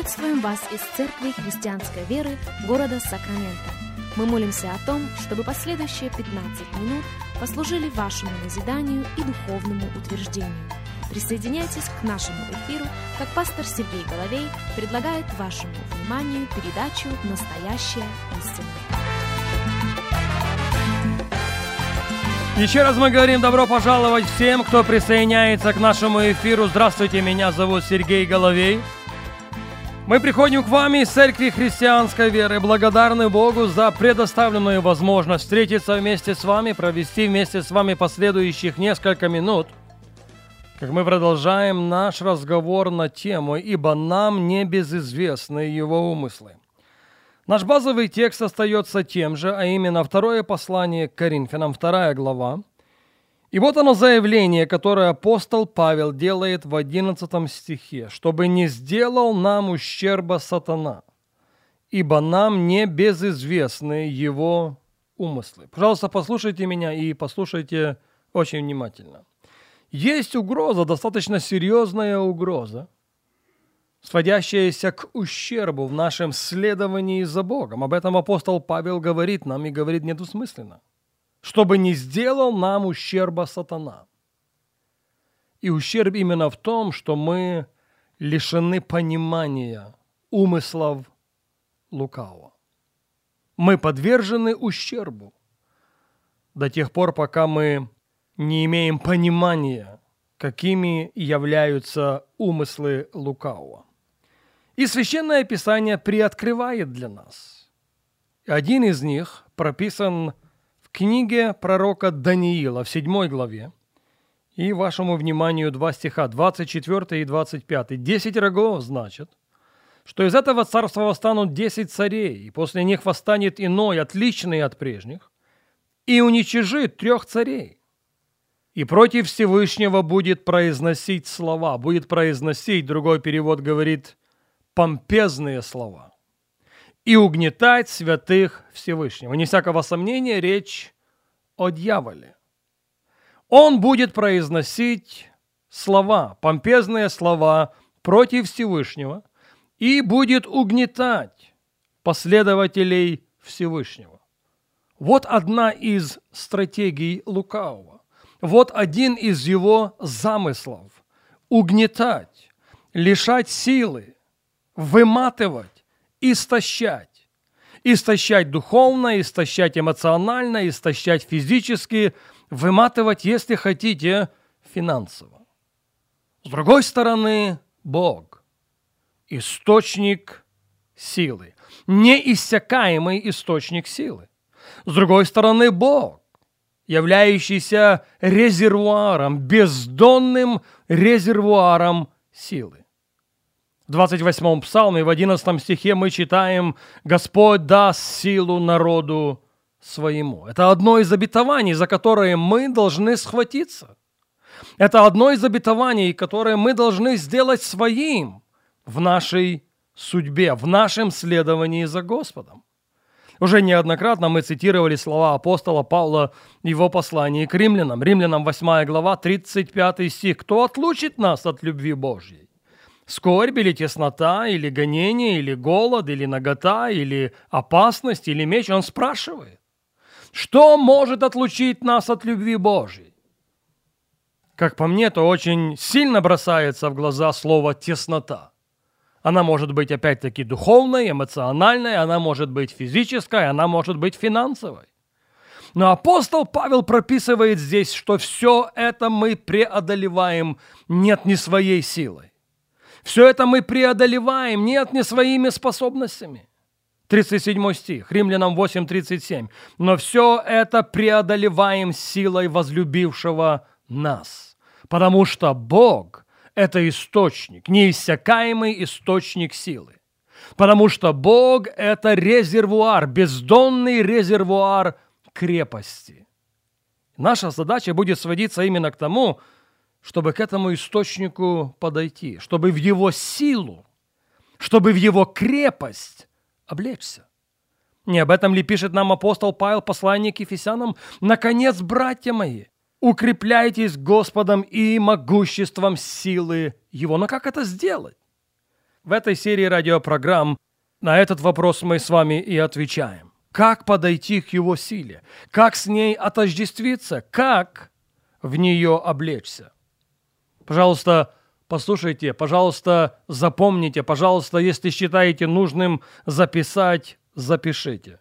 Приветствуем вас из Церкви Христианской Веры города Сакраменто. Мы молимся о том, чтобы последующие 15 минут послужили вашему назиданию и духовному утверждению. Присоединяйтесь к нашему эфиру, как пастор Сергей Головей предлагает вашему вниманию передачу «Настоящая истина». Еще раз мы говорим добро пожаловать всем, кто присоединяется к нашему эфиру. Здравствуйте, меня зовут Сергей Головей. Мы приходим к вам из Церкви Христианской Веры, благодарны Богу за предоставленную возможность встретиться вместе с вами, провести вместе с вами последующих несколько минут, как мы продолжаем наш разговор на тему «Ибо нам не безызвестны его умыслы». Наш базовый текст остается тем же, а именно второе послание к Коринфянам, вторая глава, и вот оно заявление, которое апостол Павел делает в 11 стихе, чтобы не сделал нам ущерба сатана, ибо нам не безызвестны его умыслы. Пожалуйста, послушайте меня и послушайте очень внимательно. Есть угроза, достаточно серьезная угроза, сводящаяся к ущербу в нашем следовании за Богом. Об этом апостол Павел говорит нам и говорит недвусмысленно чтобы не сделал нам ущерба сатана. И ущерб именно в том, что мы лишены понимания умыслов лукавого. Мы подвержены ущербу до тех пор, пока мы не имеем понимания, какими являются умыслы лукавого. И Священное Писание приоткрывает для нас. Один из них прописан книге пророка Даниила в 7 главе, и вашему вниманию два стиха, 24 и 25. Десять рогов значит, что из этого царства восстанут десять царей, и после них восстанет иной, отличный от прежних, и уничижит трех царей. И против Всевышнего будет произносить слова, будет произносить, другой перевод говорит, помпезные слова и угнетать святых Всевышнего. Не всякого сомнения, речь о дьяволе. Он будет произносить слова, помпезные слова против Всевышнего и будет угнетать последователей Всевышнего. Вот одна из стратегий лукавого. Вот один из его замыслов – угнетать, лишать силы, выматывать, истощать. Истощать духовно, истощать эмоционально, истощать физически, выматывать, если хотите, финансово. С другой стороны, Бог – источник силы, неиссякаемый источник силы. С другой стороны, Бог, являющийся резервуаром, бездонным резервуаром силы. В 28 псалме, в 11 стихе мы читаем «Господь даст силу народу своему». Это одно из обетований, за которое мы должны схватиться. Это одно из обетований, которое мы должны сделать своим в нашей судьбе, в нашем следовании за Господом. Уже неоднократно мы цитировали слова апостола Павла в его послании к римлянам. Римлянам 8 глава, 35 стих. «Кто отлучит нас от любви Божьей? Скорбь или теснота, или гонение, или голод, или нагота, или опасность, или меч. Он спрашивает, что может отлучить нас от любви Божьей? Как по мне, то очень сильно бросается в глаза слово «теснота». Она может быть опять-таки духовной, эмоциональной, она может быть физической, она может быть финансовой. Но апостол Павел прописывает здесь, что все это мы преодолеваем нет не своей силой. Все это мы преодолеваем, нет, не своими способностями. 37 стих, Римлянам 8.37. Но все это преодолеваем силой возлюбившего нас, потому что Бог – это источник, неиссякаемый источник силы. Потому что Бог – это резервуар, бездонный резервуар крепости. Наша задача будет сводиться именно к тому, чтобы к этому источнику подойти, чтобы в его силу, чтобы в его крепость облечься. Не об этом ли пишет нам апостол Павел, посланник к Ефесянам? «Наконец, братья мои, укрепляйтесь Господом и могуществом силы Его». Но как это сделать? В этой серии радиопрограмм на этот вопрос мы с вами и отвечаем. Как подойти к его силе? Как с ней отождествиться? Как в нее облечься? Пожалуйста, послушайте, пожалуйста, запомните, пожалуйста, если считаете нужным записать, запишите.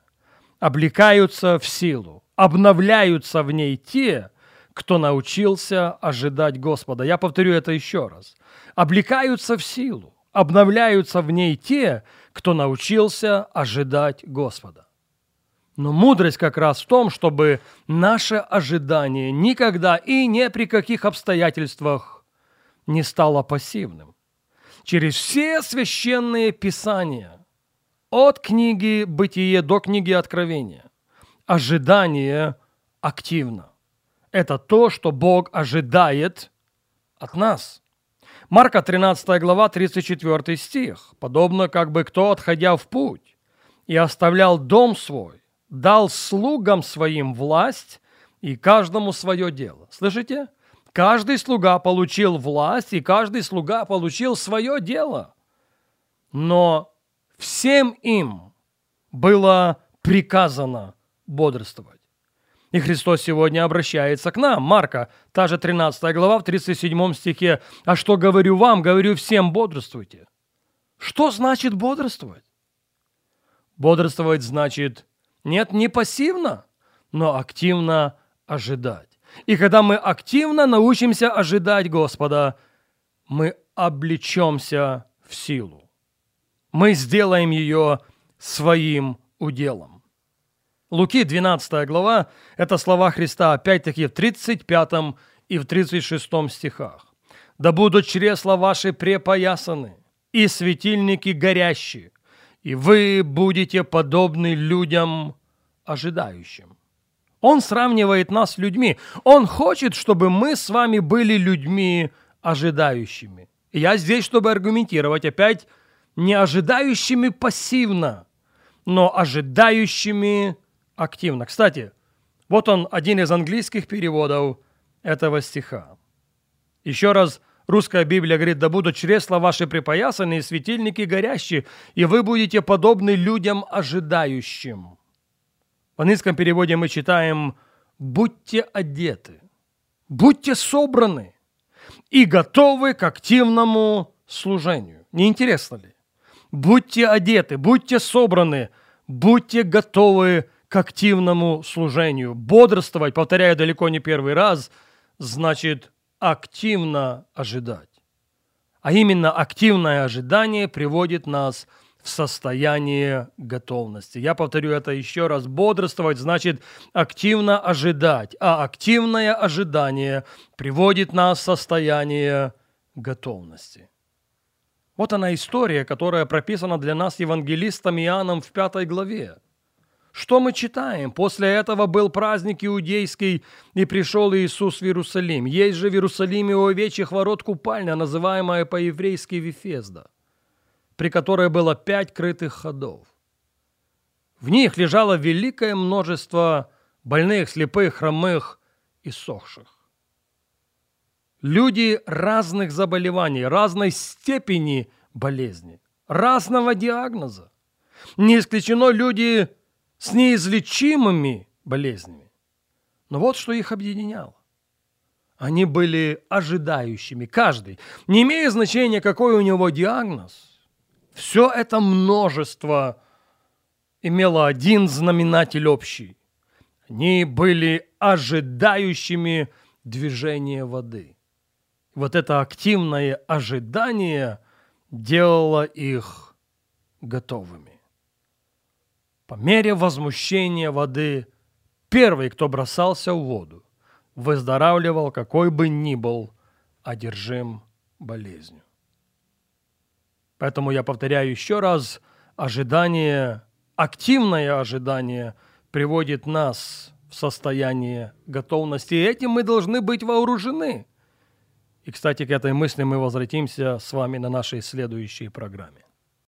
Облекаются в силу, обновляются в ней те, кто научился ожидать Господа. Я повторю это еще раз. Облекаются в силу, обновляются в ней те, кто научился ожидать Господа. Но мудрость как раз в том, чтобы наше ожидание никогда и ни при каких обстоятельствах не стало пассивным. Через все священные писания, от книги «Бытие» до книги «Откровения», ожидание активно. Это то, что Бог ожидает от нас – Марка 13 глава, 34 стих. Подобно как бы кто, отходя в путь и оставлял дом свой, дал слугам своим власть и каждому свое дело. Слышите? Каждый слуга получил власть, и каждый слуга получил свое дело. Но всем им было приказано бодрствовать. И Христос сегодня обращается к нам. Марка, та же 13 глава, в 37 стихе. «А что говорю вам? Говорю всем, бодрствуйте». Что значит бодрствовать? Бодрствовать значит нет, не пассивно, но активно ожидать. И когда мы активно научимся ожидать Господа, мы облечемся в силу. Мы сделаем ее своим уделом. Луки 12 глава – это слова Христа, опять-таки в 35 и в 36 стихах. «Да будут чресла ваши препоясаны, и светильники горящие, и вы будете подобны людям ожидающим». Он сравнивает нас с людьми. Он хочет, чтобы мы с вами были людьми ожидающими. Я здесь, чтобы аргументировать опять не ожидающими пассивно, но ожидающими активно. Кстати, вот он, один из английских переводов этого стиха. Еще раз, русская Библия говорит, да будут чресла ваши припоясаны и светильники горящие, и вы будете подобны людям ожидающим. В английском переводе мы читаем «будьте одеты, будьте собраны и готовы к активному служению». Не интересно ли? Будьте одеты, будьте собраны, будьте готовы к активному служению. Бодрствовать, повторяю далеко не первый раз, значит активно ожидать. А именно активное ожидание приводит нас в состояние готовности. Я повторю это еще раз. Бодрствовать значит активно ожидать, а активное ожидание приводит нас в состояние готовности. Вот она история, которая прописана для нас евангелистом Иоанном в пятой главе. Что мы читаем? После этого был праздник иудейский, и пришел Иисус в Иерусалим. Есть же в Иерусалиме у овечьих ворот купальня, называемая по-еврейски Вифезда, при которой было пять крытых ходов. В них лежало великое множество больных, слепых, хромых и сохших. Люди разных заболеваний, разной степени болезни, разного диагноза. Не исключено люди с неизлечимыми болезнями. Но вот что их объединяло. Они были ожидающими, каждый, не имея значения, какой у него диагноз. Все это множество имело один знаменатель общий. Они были ожидающими движения воды. Вот это активное ожидание делало их готовыми. По мере возмущения воды первый, кто бросался в воду, выздоравливал, какой бы ни был одержим болезнью. Поэтому я повторяю еще раз, ожидание, активное ожидание приводит нас в состояние готовности, и этим мы должны быть вооружены. И, кстати, к этой мысли мы возвратимся с вами на нашей следующей программе.